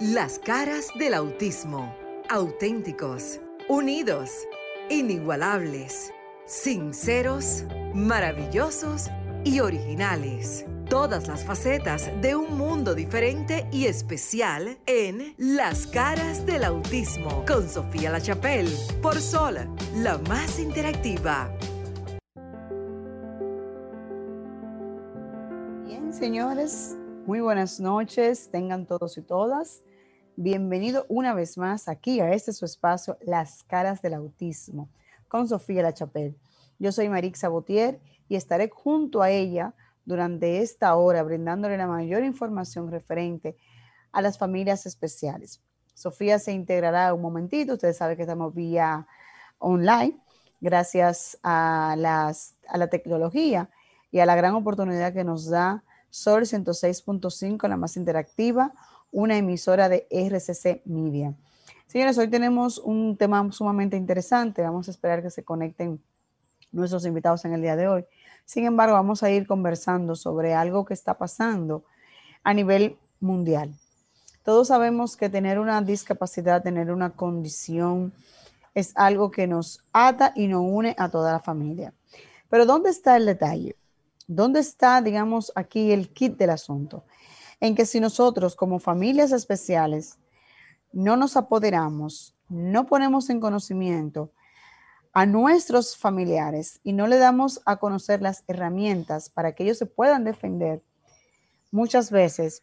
Las caras del autismo. Auténticos, unidos, inigualables, sinceros, maravillosos y originales. Todas las facetas de un mundo diferente y especial en Las caras del autismo con Sofía La Chapelle por Sol, la más interactiva. Bien, señores, muy buenas noches, tengan todos y todas. Bienvenido una vez más aquí a este su espacio, Las caras del autismo, con Sofía La Chapelle. Yo soy Marix Sabotier y estaré junto a ella durante esta hora brindándole la mayor información referente a las familias especiales. Sofía se integrará un momentito, ustedes saben que estamos vía online, gracias a, las, a la tecnología y a la gran oportunidad que nos da Sol 106.5, la más interactiva, una emisora de RCC Media. Señores, hoy tenemos un tema sumamente interesante. Vamos a esperar que se conecten nuestros invitados en el día de hoy. Sin embargo, vamos a ir conversando sobre algo que está pasando a nivel mundial. Todos sabemos que tener una discapacidad, tener una condición, es algo que nos ata y nos une a toda la familia. Pero ¿dónde está el detalle? ¿Dónde está, digamos, aquí el kit del asunto? En que si nosotros como familias especiales no nos apoderamos, no ponemos en conocimiento a nuestros familiares y no le damos a conocer las herramientas para que ellos se puedan defender, muchas veces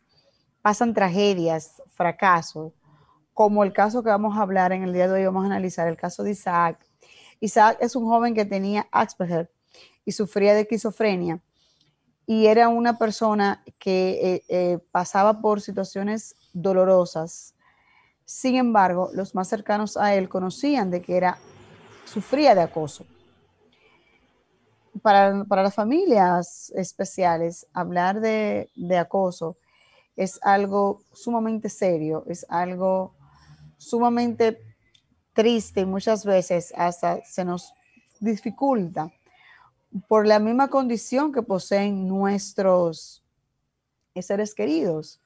pasan tragedias, fracasos, como el caso que vamos a hablar en el día de hoy, vamos a analizar el caso de Isaac. Isaac es un joven que tenía Asperger y sufría de esquizofrenia y era una persona que eh, eh, pasaba por situaciones dolorosas. Sin embargo, los más cercanos a él conocían de que era, sufría de acoso. Para, las familias especiales, hablar de, de acoso es algo sumamente serio, es algo sumamente triste y muchas veces hasta se nos dificulta por la misma condición que poseen nuestros seres queridos.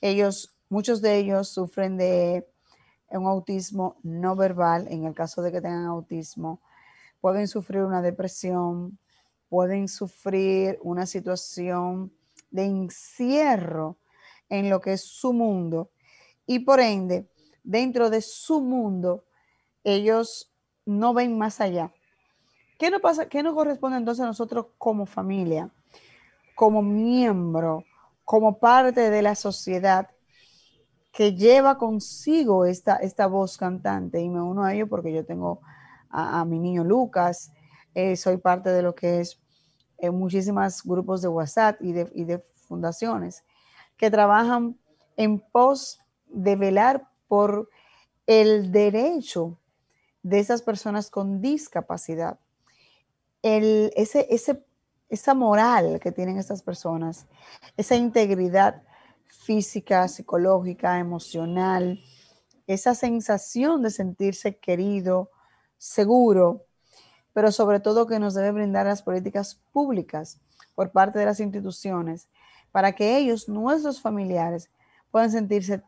Ellos, muchos de ellos sufren de un autismo no verbal, en el caso de que tengan autismo, pueden sufrir una depresión, pueden sufrir una situación de encierro en lo que es su mundo. Y por ende, dentro de su mundo, ellos no ven más allá ¿Qué nos corresponde entonces a nosotros como familia, como miembro, como parte de la sociedad que lleva consigo esta, esta voz cantante? Y me uno a ello porque yo tengo a, mi niño Lucas, eh, soy parte de lo que es eh, muchísimos grupos de WhatsApp y de fundaciones que trabajan en pos de velar por el derecho de esas personas con discapacidad esa moral que tienen estas personas, esa integridad física, psicológica, emocional, esa sensación de sentirse querido, seguro, pero sobre todo que nos debe brindar las políticas públicas por parte de las instituciones para que ellos, nuestros familiares, puedan sentirse,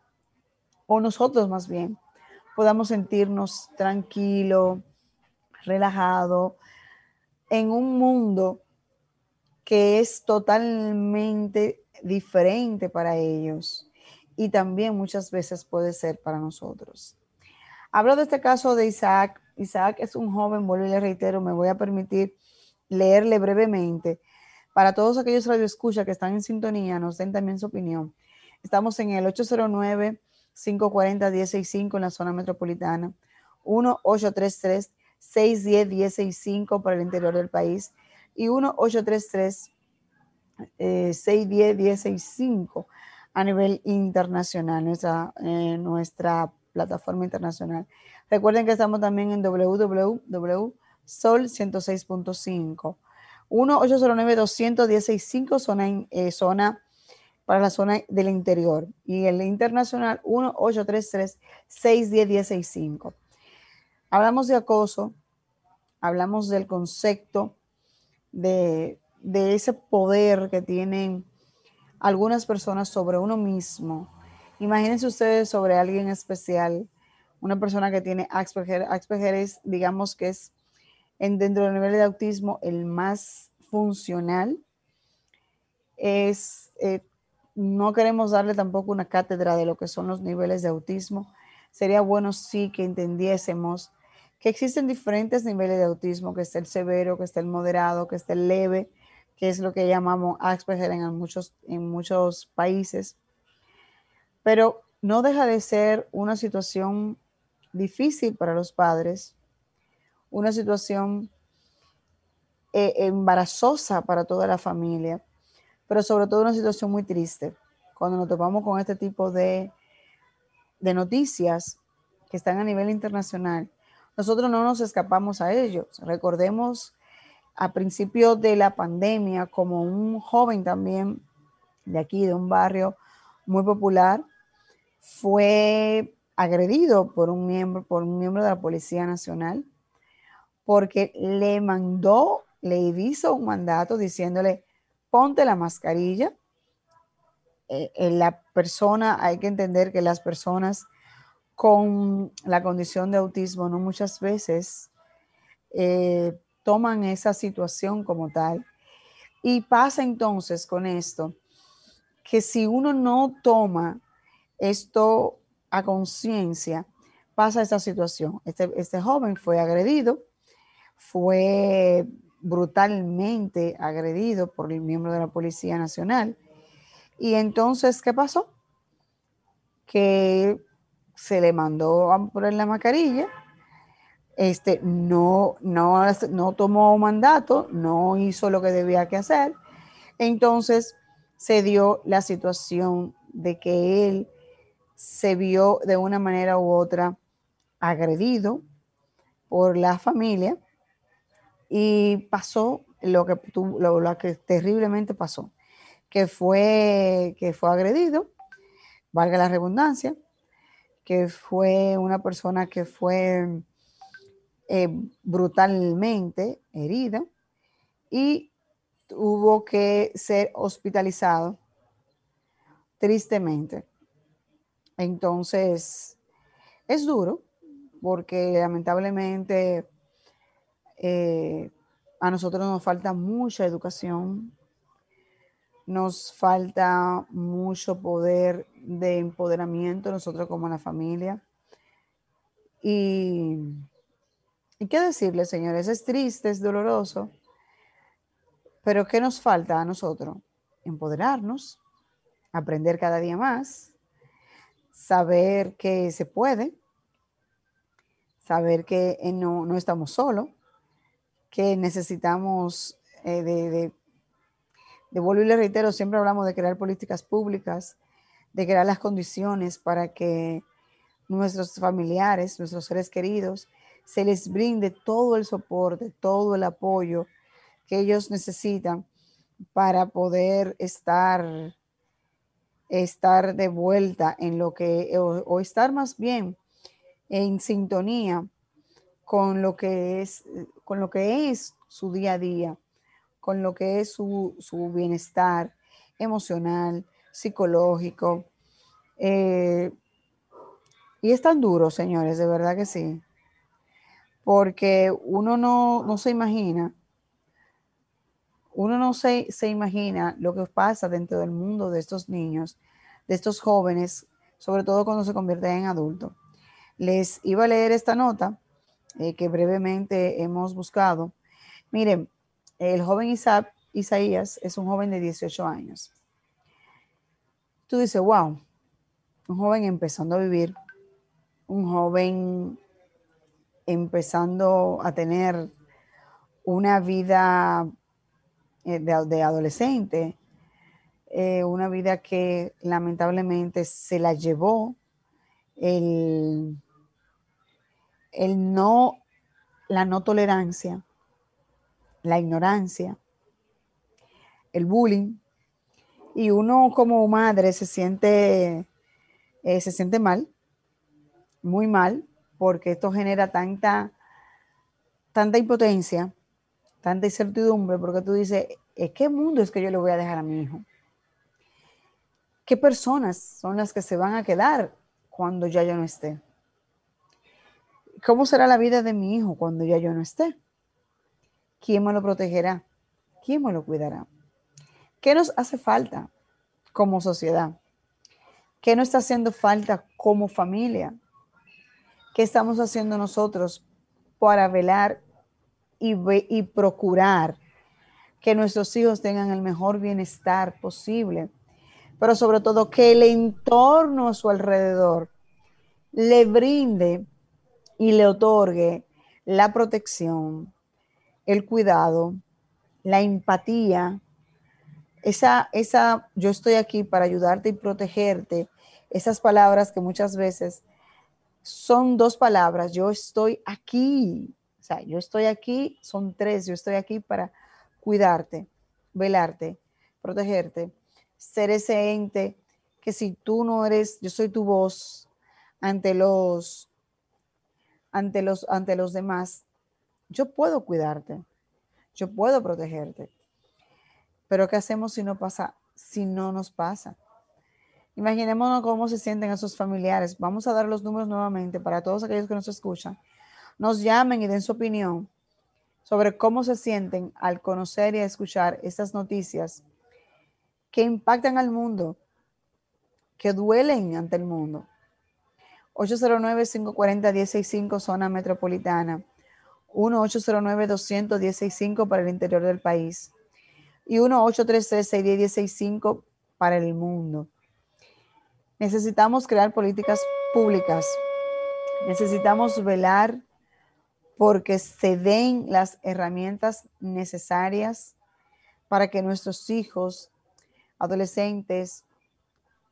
o nosotros más bien, podamos sentirnos tranquilo, relajado, en un mundo que es totalmente diferente para ellos y también muchas veces puede ser para nosotros. Hablo de este caso de Isaac. Isaac es un joven, vuelvo y le reitero, me voy a permitir leerle brevemente. Para todos aquellos radioescuchas que están en sintonía, nos den también su opinión. Estamos en el 809-540-165 en la zona metropolitana, 1-833 610-1065 para el interior del país y 1-833-610-1065 eh, a nivel internacional, nuestra, eh, nuestra plataforma internacional. Recuerden que estamos también en www.sol106.5. 1-809-210-65 zona, eh, zona para la zona del interior y el internacional 1-833-610-1065. Hablamos de acoso, hablamos del concepto de, ese poder que tienen algunas personas sobre uno mismo Imagínense ustedes sobre alguien especial, una persona que tiene Asperger. Asperger es, digamos que es en, dentro del nivel de autismo el más funcional. Es, eh, no queremos darle tampoco una cátedra de lo que son los niveles de autismo. Sería bueno sí que entendiésemos que existen diferentes niveles de autismo, que está el severo, que está el moderado, que está el leve, que es lo que llamamos Asperger en muchos, en muchos países. Pero no deja de ser una situación difícil para los padres, una situación eh, embarazosa para toda la familia, pero sobre todo una situación muy triste cuando nos topamos con este tipo de, de noticias que están a nivel internacional. Nosotros no nos escapamos a ellos. Recordemos a principio de la pandemia como un joven también de aquí, de un barrio muy popular, fue agredido por un miembro, por un miembro de la Policía Nacional, porque le mandó, le hizo un mandato diciéndole, ponte la mascarilla. Eh, eh, la persona, hay que entender que las personas con la condición de autismo no muchas veces eh, toman esa situación como tal. Y pasa entonces con esto, que si uno no toma esto a conciencia, pasa esta situación. Este, este joven fue agredido, fue brutalmente agredido por el miembro de la Policía Nacional. Y entonces, ¿qué pasó? Que se le mandó a poner la mascarilla, este, no, no, no tomó mandato, no hizo lo que debía que hacer. Entonces se dio la situación de que él se vio de una manera u otra agredido por la familia y pasó lo que, lo, que terriblemente pasó, que fue, que fue agredido, valga la redundancia, que fue una persona que fue eh, brutalmente herida y tuvo que ser hospitalizado tristemente. Entonces, es duro porque lamentablemente eh, a nosotros nos falta mucha educación, nos falta mucho poder de empoderamiento nosotros como la familia. Y, y qué decirle, señores, es triste, es doloroso, pero ¿qué nos falta a nosotros? Empoderarnos, aprender cada día más, saber que se puede, saber que no, no estamos solos, que necesitamos eh, de, de vuelvo y le reitero, siempre hablamos de crear políticas públicas, de crear las condiciones para que nuestros familiares, nuestros seres queridos, se les brinde todo el soporte, todo el apoyo que ellos necesitan para poder estar estar de vuelta en lo que, o, estar más bien en sintonía con lo que es, con lo que es su día a día, con lo que es su, bienestar emocional, psicológico. Eh, y es tan duro, señores, de verdad que sí. Porque uno no, no se imagina uno no se, se imagina lo que pasa dentro del mundo de estos niños, de estos jóvenes, sobre todo cuando se convierten en adultos. Les iba a leer esta nota eh, que brevemente hemos buscado. Miren, el joven Isaías es un joven de 18 años. Tú dices, wow, un joven empezando a vivir, un joven empezando a tener una vida eh, de, adolescente, eh, una vida que lamentablemente se la llevó el, el no, la no tolerancia, la ignorancia, el bullying, y uno como madre se siente, eh, se siente mal, muy mal, porque esto genera tanta, tanta impotencia tanta incertidumbre porque tú dices, ¿qué mundo es que yo le voy a dejar a mi hijo? ¿Qué personas son las que se van a quedar cuando ya yo no esté? ¿Cómo será la vida de mi hijo cuando ya yo no esté? ¿Quién me lo protegerá? ¿Quién me lo cuidará? ¿Qué nos hace falta como sociedad? ¿Qué nos está haciendo falta como familia? ¿Qué estamos haciendo nosotros para velar y, y procurar que nuestros hijos tengan el mejor bienestar posible? Pero sobre todo que el entorno a su alrededor le brinde y le otorgue la protección, el cuidado, la empatía, esa, esa, yo estoy aquí para ayudarte y protegerte, esas palabras que muchas veces son dos palabras, yo estoy aquí, o sea, yo estoy aquí, son tres, yo estoy aquí para cuidarte, velarte, protegerte, ser ese ente que si tú no eres, yo soy tu voz ante los, ante los, ante los demás, yo puedo cuidarte, yo puedo protegerte. Pero ¿qué hacemos si no pasa, si no nos pasa? Imaginémonos cómo se sienten esos familiares. Vamos a dar los números nuevamente para todos aquellos que nos escuchan. Nos llamen y den su opinión sobre cómo se sienten al conocer y escuchar estas noticias que impactan al mundo, que duelen ante el mundo. 809-540-165 zona metropolitana, 1-809-200-165 para el interior del país y 1-833-610-165 para el mundo. Necesitamos crear políticas públicas. Necesitamos velar porque se den las herramientas necesarias para que nuestros hijos, adolescentes,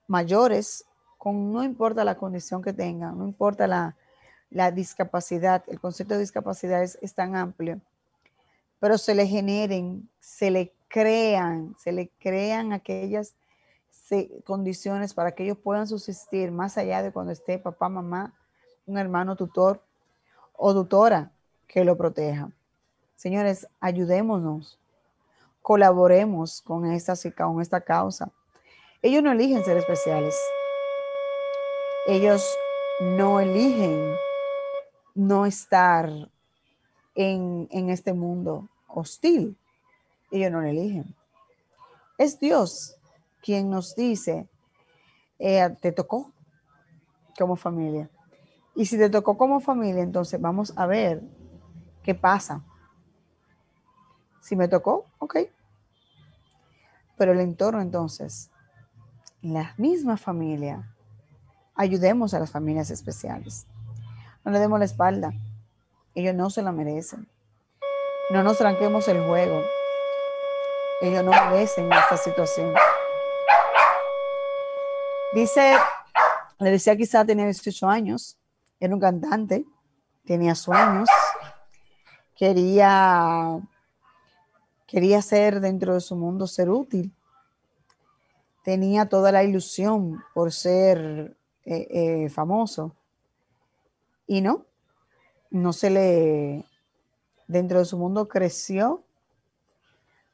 mayores, con no importa la condición que tengan, no importa la, la discapacidad, el concepto de discapacidad es, tan amplio, pero se le generen, se le crean, se le crean aquellas condiciones para que ellos puedan subsistir más allá de cuando esté papá, mamá, un hermano tutor o tutora que lo proteja. Señores, ayudémonos, colaboremos con esta, con esta causa. Ellos no eligen ser especiales. Ellos no eligen no estar en, en este mundo hostil ellos no lo eligen. Es Dios quien nos dice, eh, te tocó como familia. Y si te tocó como familia, entonces vamos a ver qué pasa. Si me tocó, ok. Pero el entorno entonces, la misma familia, ayudemos a las familias especiales. No le demos la espalda. Ellos no se la merecen. No nos tranquemos el juego. Ellos no merecen esta situación. Dice, le decía quizá tenía 18 años, era un cantante, tenía sueños, quería, quería ser dentro de su mundo, ser útil. Tenía toda la ilusión por ser eh, eh, famoso. Y no, no se le, dentro de su mundo creció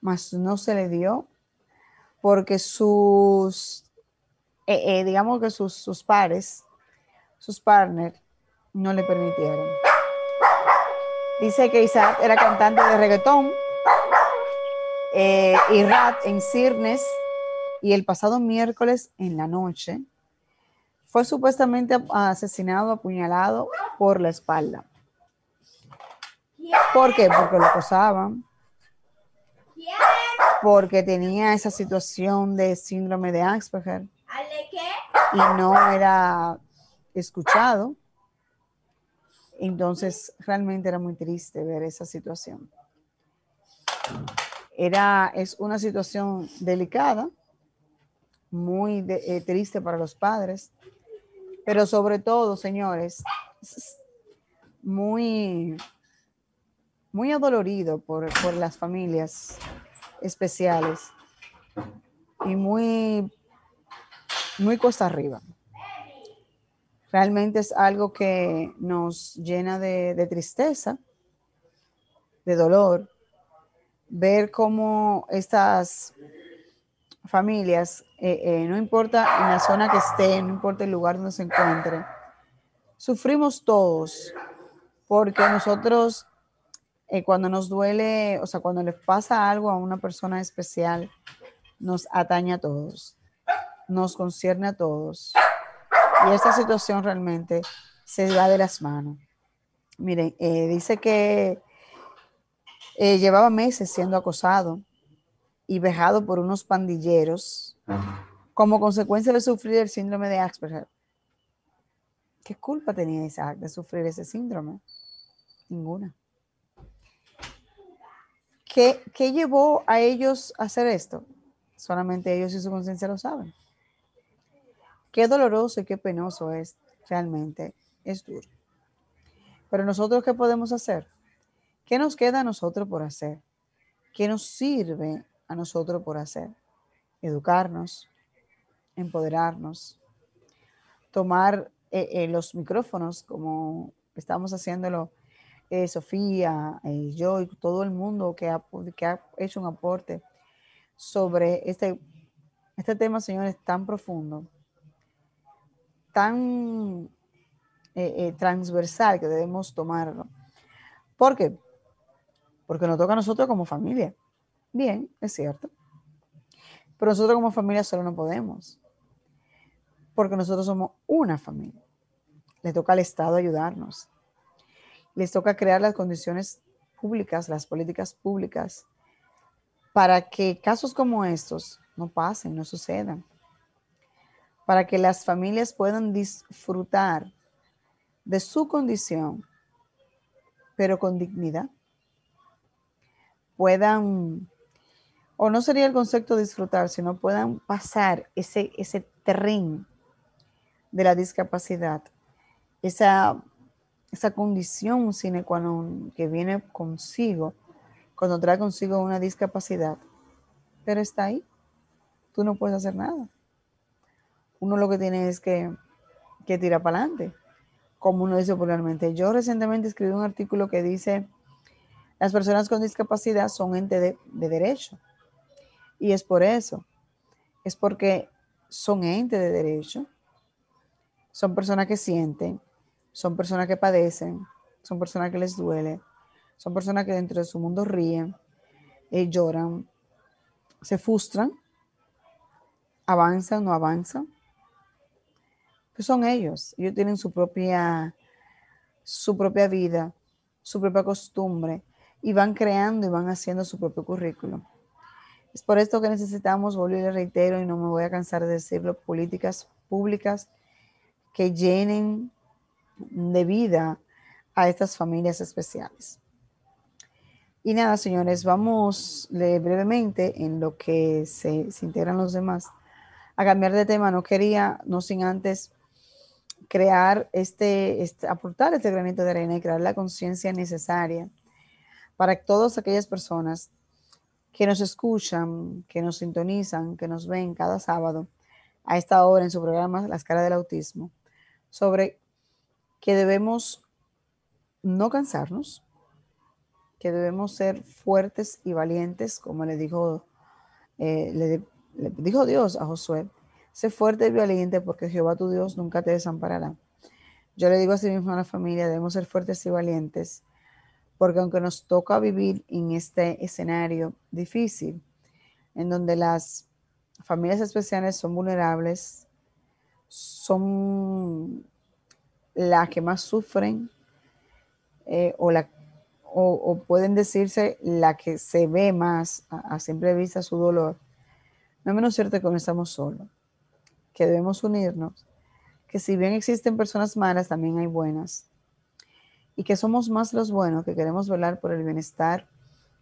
mas no se le dio porque sus, eh, eh, digamos que sus, sus pares, sus partners, no le permitieron. Dice que Isaac era cantante de reggaetón eh, y rap en Cirnes y el pasado miércoles en la noche fue supuestamente asesinado, apuñalado por la espalda. ¿Por qué? Porque lo acosaban, porque tenía esa situación de síndrome de Asperger y no era escuchado. Entonces, realmente era muy triste ver esa situación. Era, es una situación delicada, muy eh, triste para los padres, pero sobre todo, señores, muy, muy adolorido por, por las familias especiales y muy, muy costa arriba. Realmente es algo que nos llena de, tristeza, de dolor, ver cómo estas familias, eh, eh, no importa en la zona que esté, no importa el lugar donde se encuentre, sufrimos todos, porque nosotros eh, cuando nos duele, o sea, cuando le pasa algo a una persona especial, nos atañe a todos, nos concierne a todos. Y esta situación realmente se va de las manos. Miren, dice que llevaba meses siendo acosado y vejado por unos pandilleros como consecuencia de sufrir el síndrome de Asperger. ¿Qué culpa tenía Isaac de sufrir ese síndrome? Ninguna. ¿Qué, ¿Qué, llevó a ellos a hacer esto? Solamente ellos y su conciencia lo saben. Qué doloroso y qué penoso es realmente. Es duro. Pero nosotros, ¿qué podemos hacer? ¿Qué nos queda a nosotros por hacer? ¿Qué nos sirve nosotros por hacer. Educarnos, empoderarnos, tomar eh, eh, los micrófonos como estamos haciéndolo eh, Sofía, yo y todo el mundo que ha, que ha hecho un aporte sobre este, este tema, señores, tan profundo, tan transversal que debemos tomarlo. ¿Por qué? Porque nos toca a nosotros como familia. Bien, es cierto. Pero nosotros como familia solo no podemos. Porque nosotros somos una familia. Le toca al Estado ayudarnos. Les toca crear las condiciones públicas, las políticas públicas, para que casos como estos no pasen, no sucedan. Para que las familias puedan disfrutar de su condición, pero con dignidad. Puedan o no sería el concepto disfrutar, sino puedan pasar ese, ese terreno de la discapacidad, esa, esa condición sine qua non que viene consigo cuando trae consigo una discapacidad, pero está ahí, tú no puedes hacer nada. Uno lo que tiene es que, que tirar para adelante, como uno dice popularmente. Yo recientemente escribí un artículo que dice, las personas con discapacidad son ente de derecho y es por eso. Es porque son entes de derecho, son personas que sienten, son personas que padecen, son personas que les duele, son personas que dentro de su mundo ríen, eh, lloran, se frustran, avanzan, no avanzan. Pues son ellos, ellos tienen su propia, su propia vida, su propia costumbre y van creando y van haciendo su propio currículum. Es por esto que necesitamos, volver y reitero, y no me voy a cansar de decirlo, políticas públicas que llenen de vida a estas familias especiales. Y nada, señores, vamos brevemente en lo que se, integran los demás a cambiar de tema. No quería, no sin antes crear este, este aportar este granito de arena y crear la conciencia necesaria para todas aquellas personas que nos escuchan, que nos sintonizan, que nos ven cada sábado a esta hora en su programa Las caras del autismo, sobre que debemos no cansarnos, que debemos ser fuertes y valientes, como le dijo, eh, le, dijo Dios a Josué, sé fuerte y valiente porque Jehová tu Dios nunca te desamparará. Yo le digo así mismo a la familia, debemos ser fuertes y valientes porque aunque nos toca vivir en este escenario difícil, en donde las familias especiales son vulnerables, son las que más sufren eh, o, pueden decirse la que se ve más a, a simple vista su dolor, no es menos cierto que no estamos solos, que debemos unirnos, que si bien existen personas malas, también hay buenas y que somos más los buenos, que queremos velar por el bienestar,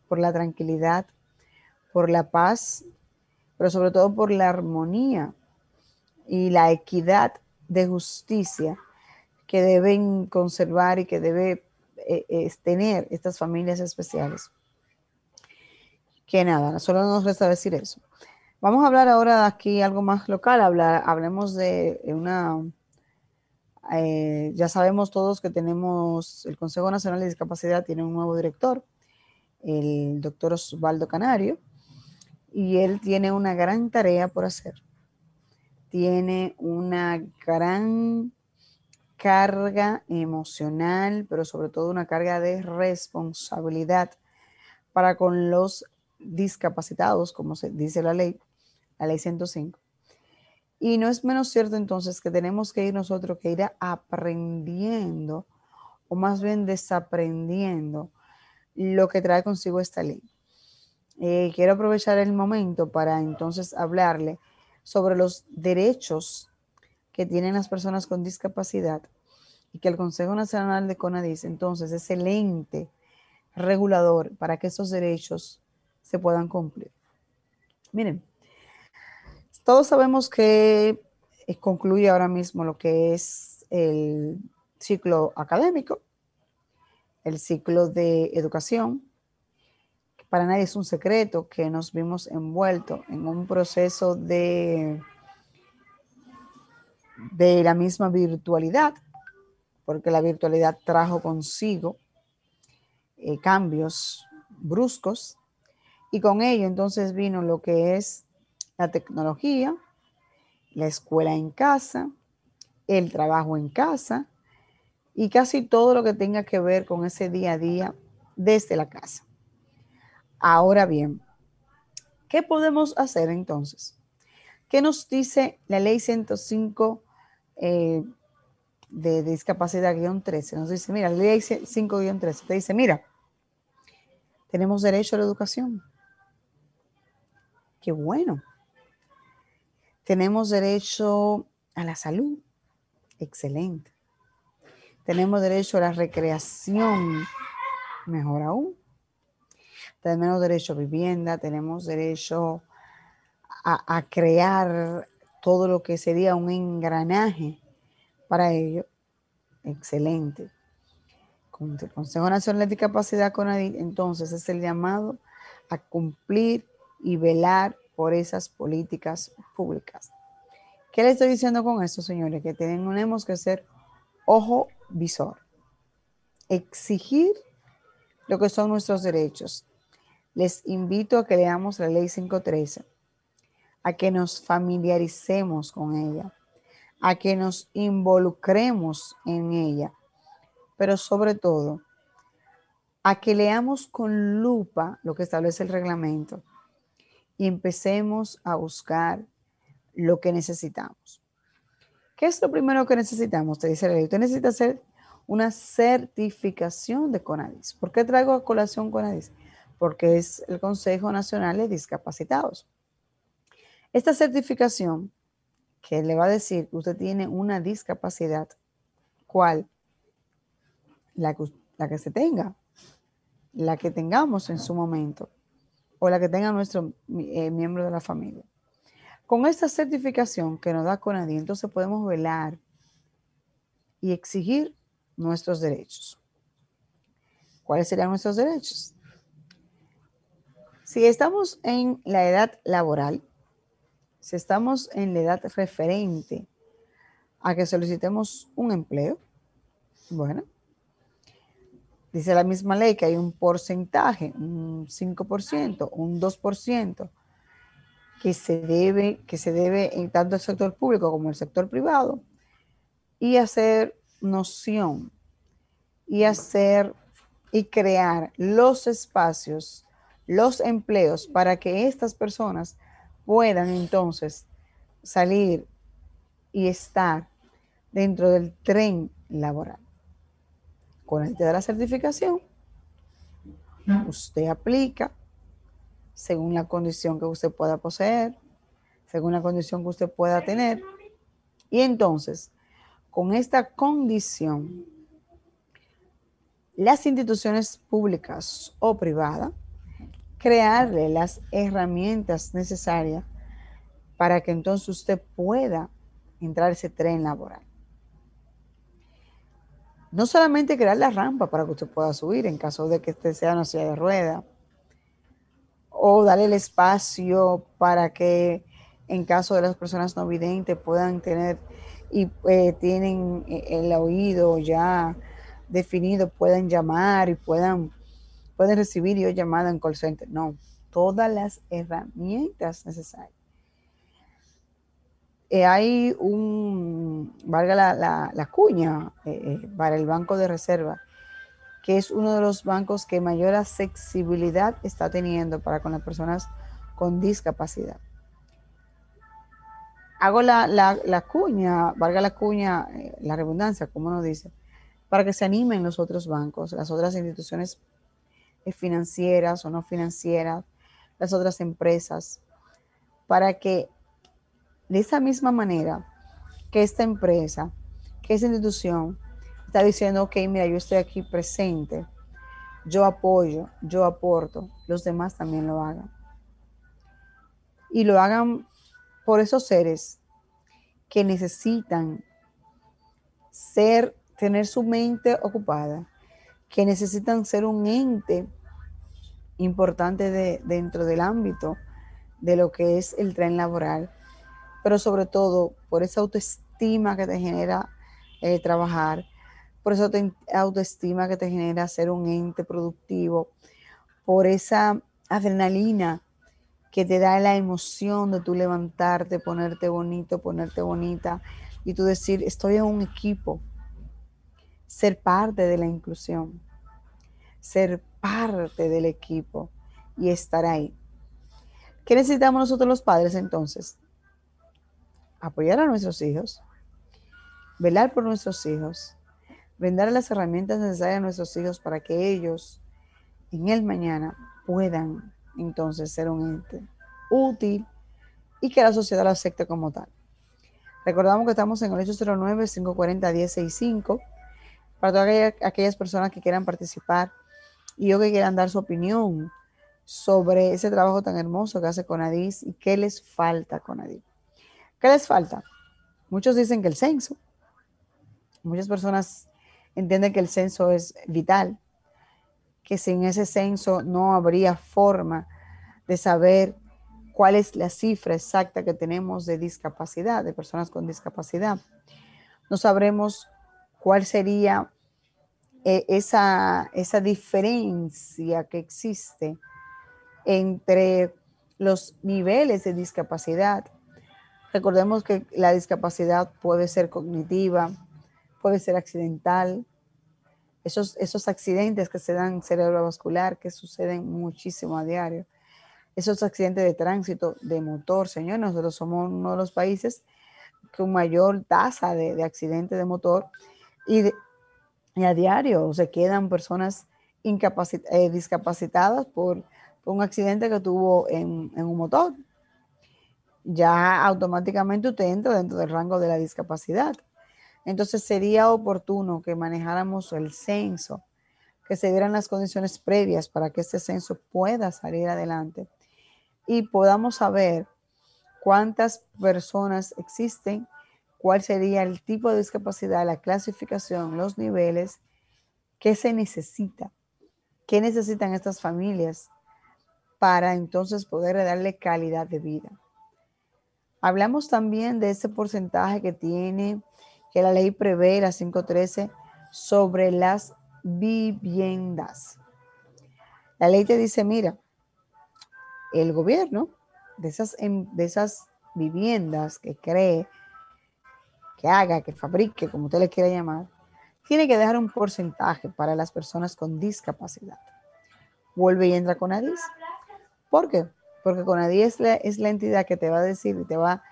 por la tranquilidad, por la paz, pero sobre todo por la armonía y la equidad de justicia que deben conservar y que debe eh, tener estas familias especiales. Que nada, solo nos resta decir eso. Vamos a hablar ahora de aquí algo más local, hablar, hablemos de una eh, ya sabemos todos que tenemos, el Consejo Nacional de Discapacidad tiene un nuevo director, el doctor Osvaldo Canario, y él tiene una gran tarea por hacer. Tiene una gran carga emocional, pero sobre todo una carga de responsabilidad para con los discapacitados, como se dice la ley, la ley 105. Y no es menos cierto entonces que tenemos que ir nosotros, que ir aprendiendo, o más bien desaprendiendo lo que trae consigo esta ley. Eh, quiero aprovechar el momento para entonces hablarle sobre los derechos que tienen las personas con discapacidad y que el Consejo Nacional de CONADIS entonces es el ente regulador para que esos derechos se puedan cumplir. Miren, todos sabemos que eh, concluye ahora mismo lo que es el ciclo académico, el ciclo de educación. Para nadie es un secreto que nos vimos envueltos en un proceso de, de la misma virtualidad, porque la virtualidad trajo consigo eh, cambios bruscos y con ello entonces vino lo que es la tecnología, la escuela en casa, el trabajo en casa y casi todo lo que tenga que ver con ese día a día desde la casa. Ahora bien, ¿qué podemos hacer entonces? ¿Qué nos dice la ley 105 eh, de discapacidad-13? Nos dice, mira, la ley 5-13 te dice, mira, tenemos derecho a la educación. Qué bueno. Tenemos derecho a la salud. Excelente. Tenemos derecho a la recreación. Mejor aún. Tenemos derecho a vivienda, tenemos derecho a, crear todo lo que sería un engranaje para ello. Excelente. El Consejo Nacional de Discapacidad CONADI, entonces es el llamado a cumplir y velar por esas políticas públicas. ¿Qué le estoy diciendo con esto, señores? Que tenemos que ser ojo visor, exigir lo que son nuestros derechos. Les invito a que leamos la ley 513, a que nos familiaricemos con ella, a que nos involucremos en ella pero sobre todo a que leamos con lupa lo que establece el reglamento y empecemos a buscar lo que necesitamos. ¿Qué es lo primero que necesitamos? Te dice la ley. Usted necesita hacer una certificación de CONADIS. ¿Por qué traigo a colación CONADIS? Porque es el Consejo Nacional de Discapacitados. Esta certificación que le va a decir que usted tiene una discapacidad, ¿cuál? la que, se tenga, la que tengamos en su momento, o la que tenga nuestro eh, miembro de la familia. Con esta certificación que nos da CONADI, entonces podemos velar y exigir nuestros derechos. ¿Cuáles serían nuestros derechos? Si estamos en la edad laboral, si estamos en la edad referente a que solicitemos un empleo, bueno, Dice la misma ley que hay un porcentaje, un 5%, un 2%, que se debe, que se debe en tanto el sector público como el sector privado, y hacer noción, y hacer y crear los espacios, los empleos para que estas personas puedan entonces salir y estar dentro del tren laboral con el de la certificación, usted aplica según la condición que usted pueda poseer, según la condición que usted pueda tener. Y entonces, con esta condición, las instituciones públicas o privadas, crearle las herramientas necesarias para que entonces usted pueda entrar ese tren laboral no solamente crear la rampa para que usted pueda subir en caso de que este sea una silla de rueda, o darle el espacio para que en caso de las personas no videntes puedan tener y eh, tienen eh, el oído ya definido, puedan llamar y puedan, recibir yo llamada en call center. No, todas las herramientas necesarias. Eh, hay un, valga la, cuña, eh, eh, para el Banco de Reserva, que es uno de los bancos que mayor accesibilidad está teniendo para con las personas con discapacidad. Hago la, cuña, valga la cuña, la redundancia, como nos dice, para que se animen los otros bancos, las otras instituciones financieras o no financieras, las otras empresas, para que de esa misma manera que esta empresa, que esta institución está diciendo, ok, mira, yo estoy aquí presente, yo apoyo, yo aporto, los demás también lo hagan. Y lo hagan por esos seres que necesitan ser, tener su mente ocupada, que necesitan ser un ente importante de, dentro del ámbito de lo que es el tren laboral pero sobre todo por esa autoestima que te genera eh, trabajar, por esa autoestima que te genera ser un ente productivo, por esa adrenalina que te da la emoción de tú levantarte, ponerte bonito, ponerte bonita y tú decir, estoy en un equipo, ser parte de la inclusión, ser parte del equipo y estar ahí. ¿Qué necesitamos nosotros los padres entonces? Apoyar a nuestros hijos, velar por nuestros hijos, brindar las herramientas necesarias a nuestros hijos para que ellos en el mañana puedan entonces ser un ente útil y que la sociedad lo acepte como tal. Recordamos que estamos en el 809-540-1065 para todas aquellas personas que quieran participar y o que quieran dar su opinión sobre ese trabajo tan hermoso que hace Conadis y qué les falta Conadis. ¿Qué les falta? Muchos dicen que el censo. Muchas personas entienden que el censo es vital, que sin ese censo no habría forma de saber cuál es la cifra exacta que tenemos de discapacidad, de personas con discapacidad. No sabremos cuál sería eh, esa, esa diferencia que existe entre los niveles de discapacidad Recordemos que la discapacidad puede ser cognitiva, puede ser accidental. Esos, esos accidentes que se dan cerebrovascular, que suceden muchísimo a diario. Esos accidentes de tránsito, de motor, señor, nosotros somos uno de los países con mayor tasa de, accidentes de motor y, a diario se quedan personas eh, discapacitadas por, un accidente que tuvo en un motor ya automáticamente usted entra dentro del rango de la discapacidad. Entonces sería oportuno que manejáramos el censo, que se dieran las condiciones previas para que este censo pueda salir adelante y podamos saber cuántas personas existen, cuál sería el tipo de discapacidad, la clasificación, los niveles, qué se necesita, qué necesitan estas familias para entonces poder darle calidad de vida. Hablamos también de ese porcentaje que tiene, que la ley prevé, la 513, sobre las viviendas. La ley te dice, mira, el gobierno de esas, em, de esas viviendas que cree, que haga, que fabrique, como usted le quiera llamar, tiene que dejar un porcentaje para las personas con discapacidad. Vuelve y entra con ADIS. ¿Por qué? Porque con es la, es la entidad que te va a decir y te va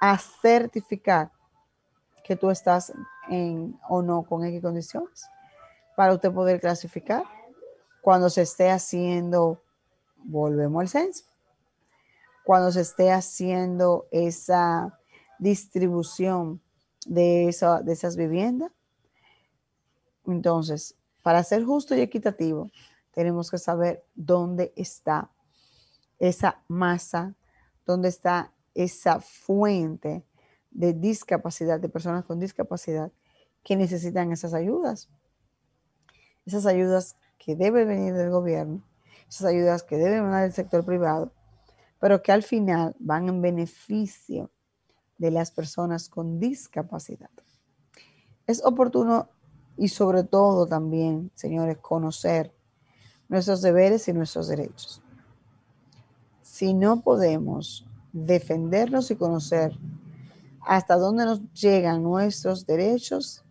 a certificar que tú estás en o no con X condiciones para usted poder clasificar. Cuando se esté haciendo, volvemos al censo, cuando se esté haciendo esa distribución de, de esas viviendas. Entonces, para ser justo y equitativo, tenemos que saber dónde está esa masa, donde está esa fuente de discapacidad, de personas con discapacidad que necesitan esas ayudas. Esas ayudas que deben venir del gobierno, esas ayudas que deben venir del sector privado, pero que al final van en beneficio de las personas con discapacidad. Es oportuno y sobre todo también, señores, conocer nuestros deberes y nuestros derechos. Si no podemos defendernos y conocer hasta dónde nos llegan nuestros derechos,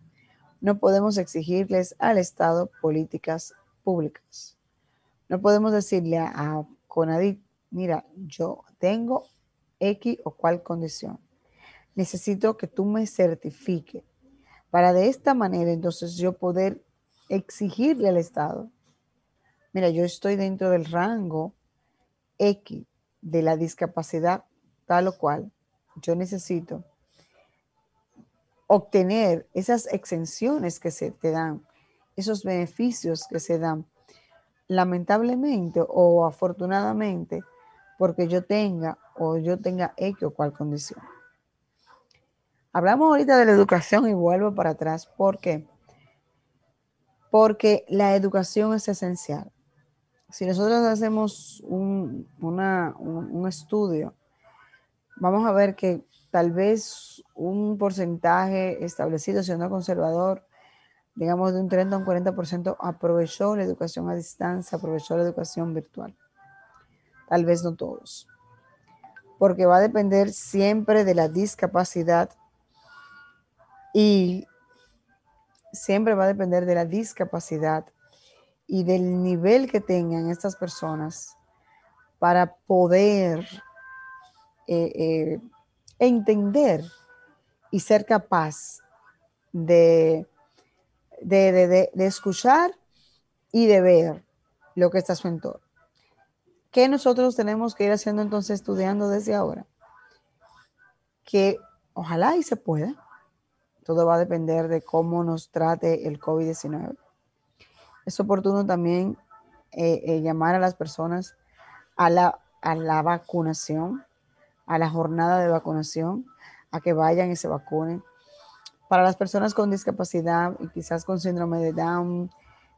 no podemos exigirles al Estado políticas públicas. No podemos decirle a, Conadit, mira, yo tengo X o cual condición. Necesito que tú me certifique para de esta manera entonces yo poder exigirle al Estado, mira, yo estoy dentro del rango X de la discapacidad tal o cual, yo necesito obtener esas exenciones que se te dan, esos beneficios que se dan, lamentablemente o afortunadamente, porque yo tenga o yo tenga X o cual condición. Hablamos ahorita de la educación y vuelvo para atrás. ¿Por qué? Porque la educación es esencial. Si nosotros hacemos un, un estudio, vamos a ver que tal vez un porcentaje establecido, siendo conservador, digamos de un 30 a un 40%, aprovechó la educación a distancia, aprovechó la educación virtual. Tal vez no todos. Porque va a depender siempre de la discapacidad y siempre va a depender de la discapacidad y del nivel que tengan estas personas para poder eh, eh, entender y ser capaz de, de, escuchar y de ver lo que está su entorno. ¿Qué nosotros tenemos que ir haciendo entonces estudiando desde ahora? Que ojalá y se pueda todo va a depender de cómo nos trate el COVID-19. Es oportuno también eh, eh, llamar a las personas a la, a la vacunación, a la jornada de vacunación, a que vayan y se vacunen. Para las personas con discapacidad y quizás con síndrome de Down,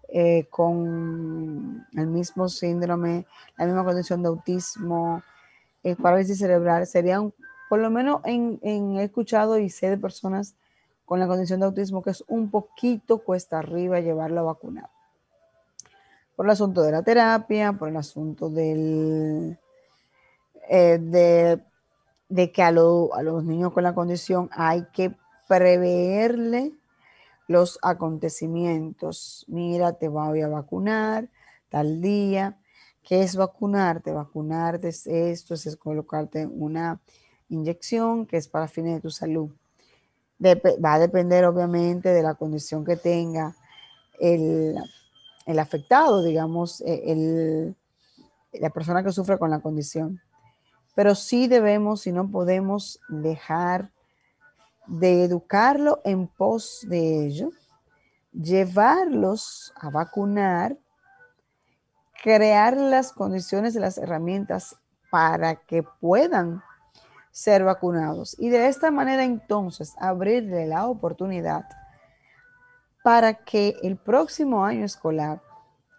eh, con el mismo síndrome, la misma condición de autismo, parálisis cerebral, serían, por lo menos en, en, he escuchado y sé de personas con la condición de autismo que es un poquito cuesta arriba llevarlo a vacunar. Por el asunto de la terapia, por el asunto del, eh, de, que a, a los niños con la condición hay que preverle los acontecimientos. Mira, te voy a vacunar tal día. ¿Qué es vacunarte? Vacunarte es esto, es colocarte una inyección que es para fines de tu salud va a depender obviamente de la condición que tenga el, afectado, digamos, e, la persona que sufre con la condición. Pero sí debemos y no podemos dejar de educarlo en pos de ello, llevarlos a vacunar, crear las condiciones y las herramientas para que puedan ser vacunados. Y de esta manera entonces abrirle la oportunidad para que el próximo año escolar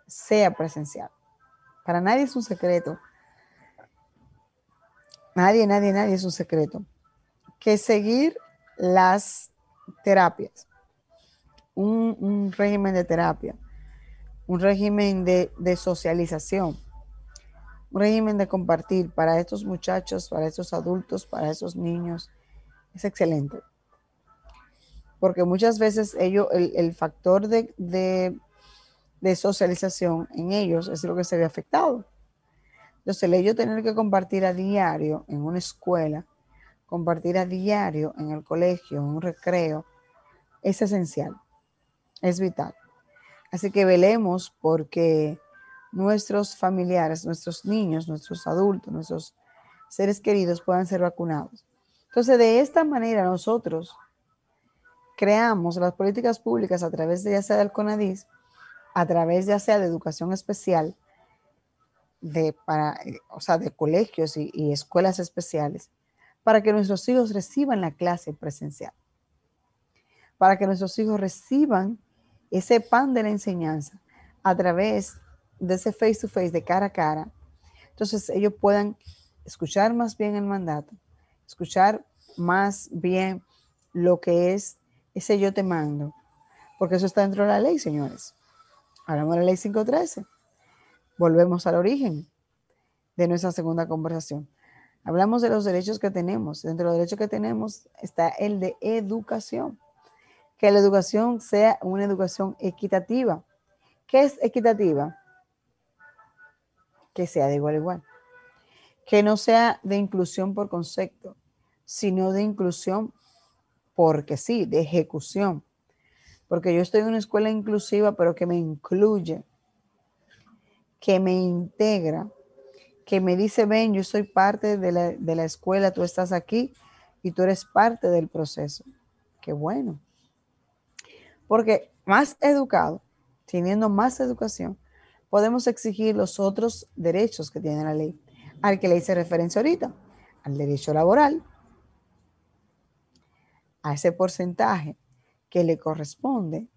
sea presencial. Para nadie es un secreto. Nadie, nadie, nadie es un secreto. Que seguir las terapias, un, régimen de terapia, un régimen de, socialización, un régimen de compartir para estos muchachos, para estos adultos, para esos niños, es excelente. Porque muchas veces ellos, el, factor de, de, socialización en ellos es lo que se ve afectado. Entonces, el ellos tener que compartir a diario en una escuela, compartir a diario en el colegio, en un recreo, es esencial, es vital. Así que velemos porque nuestros familiares, nuestros niños, nuestros adultos, nuestros seres queridos puedan ser vacunados. Entonces, de esta manera nosotros creamos las políticas públicas a través de ya sea del CONADIS, a través ya sea de educación especial, de, para, o sea, de colegios y, y escuelas especiales, para que nuestros hijos reciban la clase presencial, para que nuestros hijos reciban ese pan de la enseñanza a través de ese face to face, de cara a cara, entonces ellos puedan escuchar más bien el mandato, escuchar más bien lo que es ese yo te mando, porque eso está dentro de la ley, señores. Hablamos de la ley 513. Volvemos al origen. de nuestra segunda conversación. Hablamos de los derechos que tenemos. Dentro de los derechos que tenemos está el de educación. Que la educación sea una educación equitativa. ¿Qué es equitativa? Que sea de igual a igual. Que no sea de inclusión por concepto, sino de inclusión porque sí, de ejecución. Porque yo estoy en una escuela inclusiva, pero que me incluye, que me integra, que me dice, ven, yo soy parte de la, de la escuela, tú estás aquí y tú eres parte del proceso. Qué bueno. Porque más educado, teniendo más educación, podemos exigir los otros derechos que tiene la ley, al que le hice referencia ahorita, al derecho laboral, a ese porcentaje que le corresponde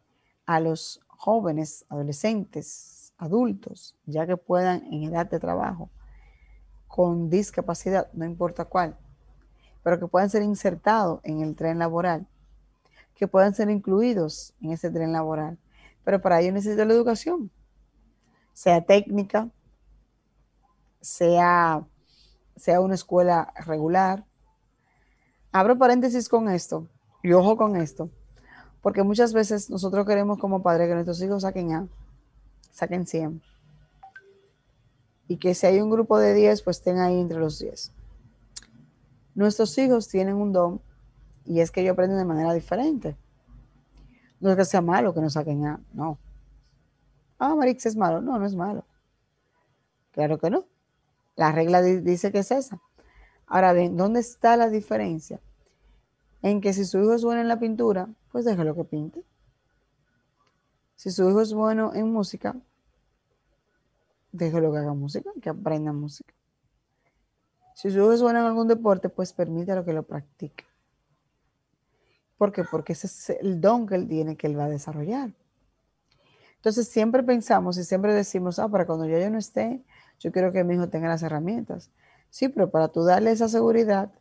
a los jóvenes, adolescentes, adultos, ya que puedan en edad de trabajo, con discapacidad, no importa cuál, pero que puedan ser insertados en el tren laboral, que puedan ser incluidos en ese tren laboral. Pero para ello necesita la educación, sea técnica, sea, sea una escuela regular. Abro paréntesis con esto, y ojo con esto, porque muchas veces nosotros queremos como padres que nuestros hijos saquen A, saquen 100. Y que si hay un grupo de 10, pues estén ahí entre los 10. Nuestros hijos tienen un don y es que ellos aprenden de manera diferente. No es que sea malo que no saquen A, no. Ah, Marix es malo. No, no es malo. Claro que no. La regla dice que es esa. Ahora bien, ¿dónde está la diferencia? En que si su hijo es bueno en la pintura, pues déjalo que pinte. Si su hijo es bueno en música, déjelo que haga música, que aprenda música. Si su hijo es bueno en algún deporte, pues permítalo que lo practique. ¿Por qué? Porque ese es el don que él tiene, que él va a desarrollar. Entonces siempre pensamos y siempre decimos, ah, para cuando yo ya no esté, yo quiero que mi hijo tenga las herramientas. Sí, pero para tú darle esa seguridad,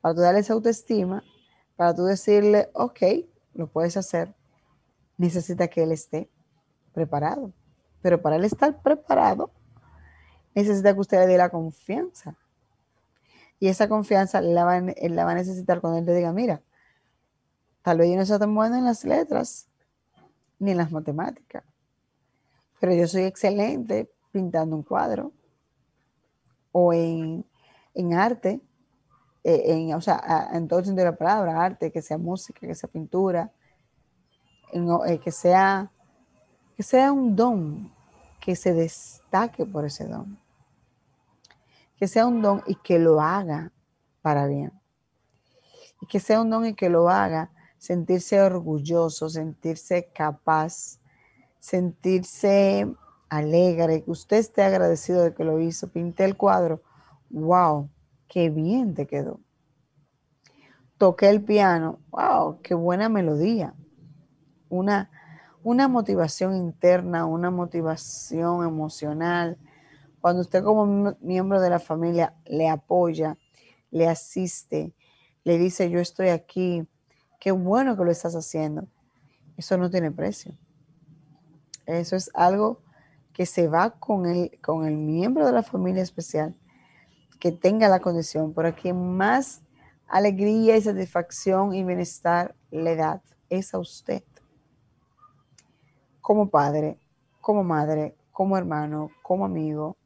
para tú darle esa autoestima, para tú decirle, ok, lo puedes hacer, necesita que él esté preparado. Pero para él estar preparado, necesita que usted le dé la confianza. Y esa confianza la va, él va a necesitar cuando él le diga, mira, tal vez yo no sea tan bueno en las letras ni en las matemáticas, pero yo soy excelente pintando un cuadro o en, en arte eh, en, o sea, en todo el sentido de la palabra, arte, que sea música, que sea pintura, eh, que, sea, que sea un don, que se destaque por ese don. Que sea un don y que lo haga para bien. Y que sea un don y que lo haga sentirse orgulloso, sentirse capaz, sentirse alegre, que usted esté agradecido de que lo hizo. Pinté el cuadro. ¡Wow! Qué bien te quedó. Toqué el piano, wow, qué buena melodía. Una, una motivación interna, una motivación emocional. Cuando usted como miembro de la familia le apoya, le asiste, le dice, yo estoy aquí, qué bueno que lo estás haciendo. Eso no tiene precio. Eso es algo que se va con el, con el miembro de la familia especial que tenga la condición, pero quien más alegría y satisfacción y bienestar le da es a usted. Como padre, como madre, como hermano, como amigo,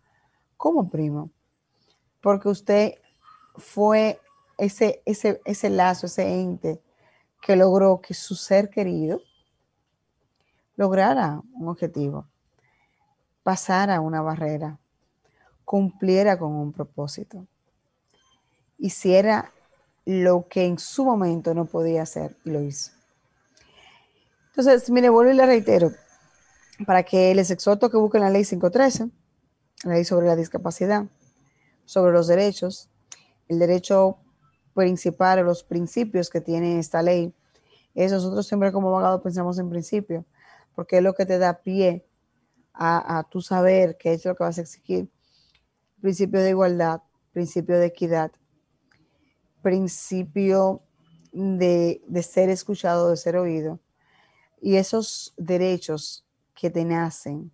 como primo. Porque usted fue ese, ese, ese lazo, ese ente que logró que su ser querido lograra un objetivo, pasara una barrera, cumpliera con un propósito. Hiciera lo que en su momento no podía hacer y lo hizo. Entonces, mire, vuelvo y le reitero, para que les exhorto que busquen la ley 513, la ley sobre la discapacidad, sobre los derechos, el derecho principal los principios que tiene esta ley. Es nosotros siempre como abogados pensamos en principio, porque es lo que te da pie a, a tu saber qué es lo que vas a exigir principio de igualdad, principio de equidad, principio de, ser escuchado, de ser oído, y esos derechos que te nacen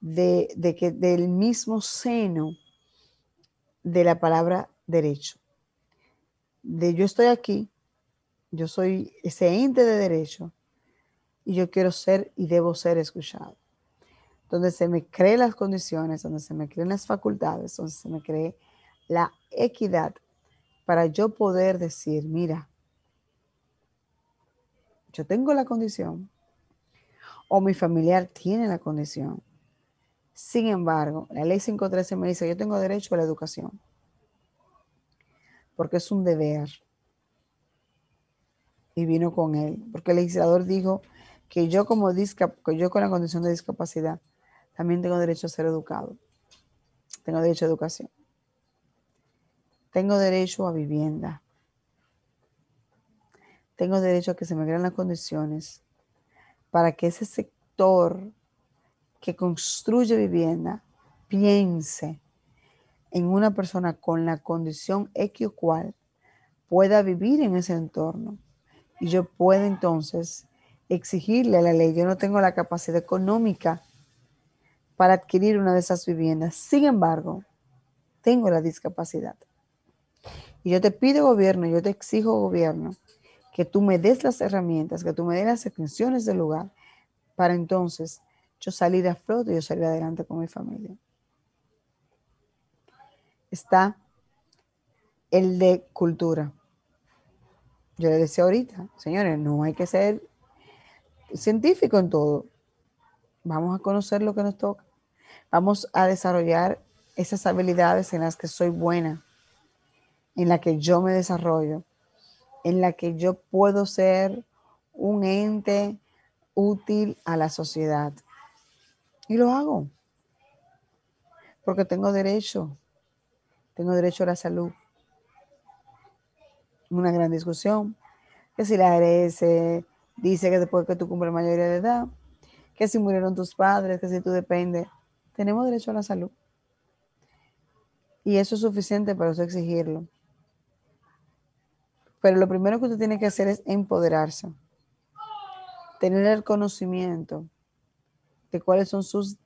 de, que del mismo seno de la palabra derecho. De yo estoy aquí, yo soy ese ente de derecho y yo quiero ser y debo ser escuchado. Donde se me creen las condiciones, donde se me creen las facultades, donde se me cree la equidad para yo poder decir, mira, yo tengo la condición o mi familiar tiene la condición. Sin embargo, la ley 513 me dice, yo tengo derecho a la educación, porque es un deber. Y vino con él, porque el legislador dijo que yo como que yo con la condición de discapacidad también tengo derecho a ser educado. Tengo derecho a educación. Tengo derecho a vivienda. Tengo derecho a que se me crean las condiciones para que ese sector que construye vivienda piense en una persona con la condición X o cual pueda vivir en ese entorno. Y yo puedo entonces exigirle a la ley, yo no tengo la capacidad económica para adquirir una de esas viviendas. Sin embargo, tengo la discapacidad. Y yo te pido gobierno, yo te exijo gobierno, que tú me des las herramientas, que tú me des las extensiones del lugar para entonces yo salir a flote y yo salir adelante con mi familia. Está el de cultura. Yo le decía ahorita, señores, no hay que ser científico en todo. Vamos a conocer lo que nos toca. Vamos a desarrollar esas habilidades en las que soy buena, en la que yo me desarrollo, en la que yo puedo ser un ente útil a la sociedad. Y lo hago. Porque tengo derecho. Tengo derecho a la salud. Una gran discusión. Que si la ARS dice que después que tú cumples mayoría de edad, que si murieron tus padres, que si tú dependes, tenemos derecho a la salud. Y eso es suficiente para eso exigirlo. Pero lo primero que usted tiene que hacer es empoderarse, tener el conocimiento de cuáles son sus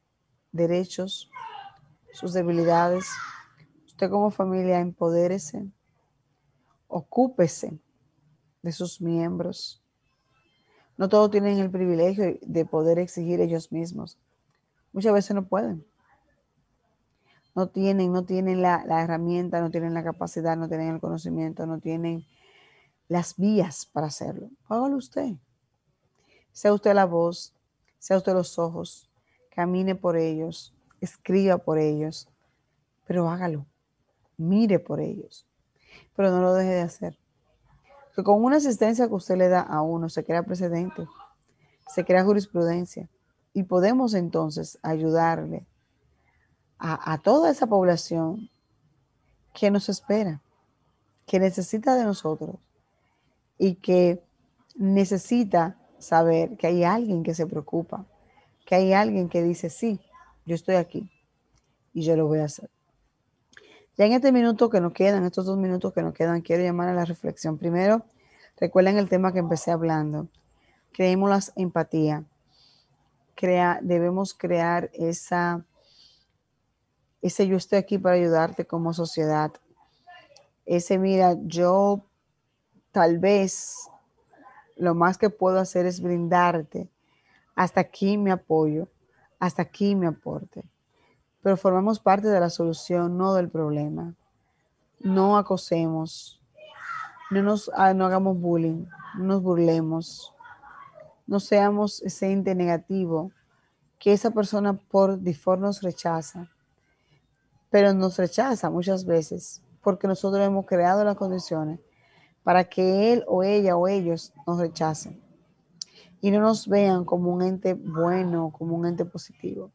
derechos, sus debilidades. Usted como familia empodérese, ocúpese de sus miembros. No todos tienen el privilegio de poder exigir ellos mismos. Muchas veces no pueden. No tienen, no tienen la, la herramienta, no tienen la capacidad, no tienen el conocimiento, no tienen las vías para hacerlo. Hágalo usted. Sea usted la voz, sea usted los ojos, camine por ellos, escriba por ellos, pero hágalo. Mire por ellos, pero no lo deje de hacer. Que con una asistencia que usted le da a uno se crea precedente, se crea jurisprudencia y podemos entonces ayudarle a, toda esa población que nos espera, que necesita de nosotros y que necesita saber que hay alguien que se preocupa, que hay alguien que dice, sí, yo estoy aquí y yo lo voy a hacer. Ya en este minuto que nos quedan, estos dos minutos que nos quedan, quiero llamar a la reflexión. Primero, recuerden el tema que empecé hablando. Creemos la empatía. Crea, debemos crear esa, ese yo estoy aquí para ayudarte como sociedad. Ese, mira, yo tal vez lo más que puedo hacer es brindarte. Hasta aquí mi apoyo, hasta aquí mi aporte. Pero formamos parte de la solución, no del problema. No acosemos, no, nos, ah, no hagamos bullying, no nos burlemos, no seamos ese ente negativo que esa persona por default nos rechaza. Pero nos rechaza muchas veces porque nosotros hemos creado las condiciones para que él o ella o ellos nos rechacen y no nos vean como un ente bueno, como un ente positivo.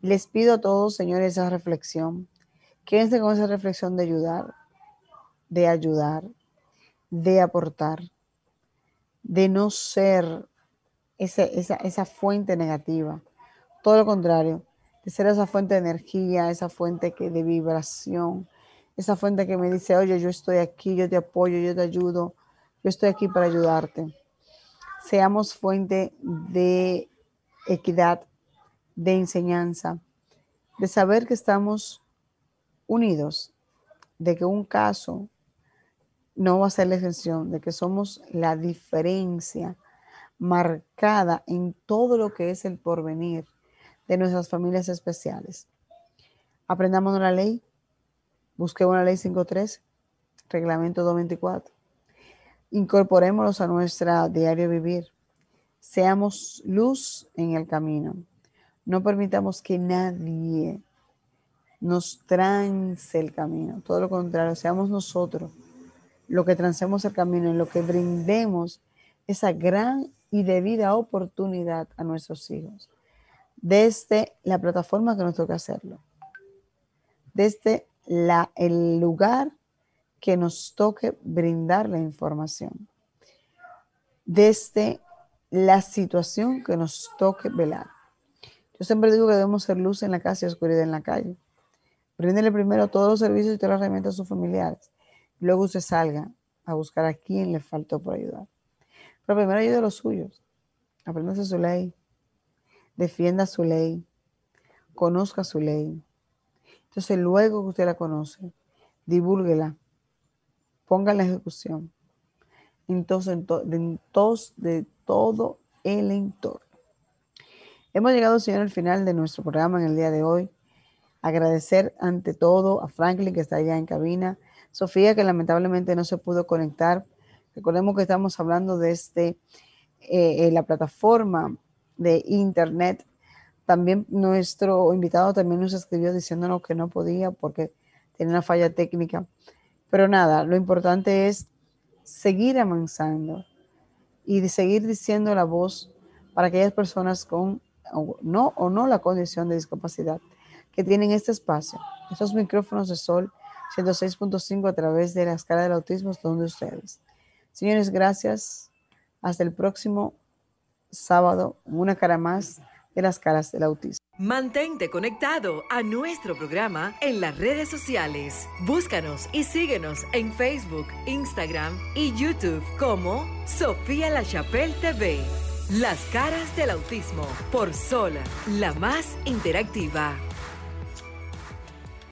Les pido a todos, señores, esa reflexión. Quédense con esa reflexión de ayudar, de ayudar, de aportar, de no ser esa, esa fuente negativa. Todo lo contrario, de ser esa fuente de energía, esa fuente que, de vibración, esa fuente que me dice, oye, yo estoy aquí, yo te apoyo, yo te ayudo, yo estoy aquí para ayudarte. Seamos fuente de equidad, de enseñanza, de saber que estamos unidos de que un caso no va a ser la excepción, de que somos la diferencia marcada en todo lo que es el porvenir de nuestras familias especiales. Aprendamos la ley, busquemos la ley 53, reglamento 224, incorporémoslos a nuestra diario vivir, seamos luz en el camino, no permitamos que nadie nos trance el camino. Todo lo contrario, seamos nosotros lo que trancemos el camino, en lo que brindemos esa gran y debida oportunidad a nuestros hijos. Desde la plataforma que nos toca hacerlo. Desde el lugar que nos toque brindar la información. Desde la situación que nos toque velar. Yo siempre digo que debemos ser luz en la casa y oscuridad en la calle. Bríndele primero todos los servicios y todas las herramientas a sus familiares. Luego usted salga a buscar a quien le faltó por ayudar. Pero primero ayude a los suyos. Apréndase su ley. Defienda su ley. Conozca su ley. Entonces, luego que usted la conoce, divúlguela. Ponga la ejecución. Entonces, en, de todo el entorno. Hemos llegado, Señor, al final de nuestro programa en el día de hoy. Agradecer ante todo a Franklin que está allá en cabina, Sofía que lamentablemente no se pudo conectar. Recordemos que estamos hablando de este, eh, la plataforma de internet. También nuestro invitado también nos escribió diciéndonos que no podía porque tiene una falla técnica. Pero nada, lo importante es seguir avanzando y seguir diciendo la voz para aquellas personas con no o no la condición de discapacidad que tienen este espacio, estos micrófonos de sol 106.5 a través de la escala del autismo donde ustedes. Señores, gracias. Hasta el próximo sábado, una cara más de las caras del autismo. Mantente conectado a nuestro programa en las redes sociales. Búscanos y síguenos en Facebook, Instagram y YouTube como Sofía La Chapelle TV. Las caras del autismo por Sol, la más interactiva.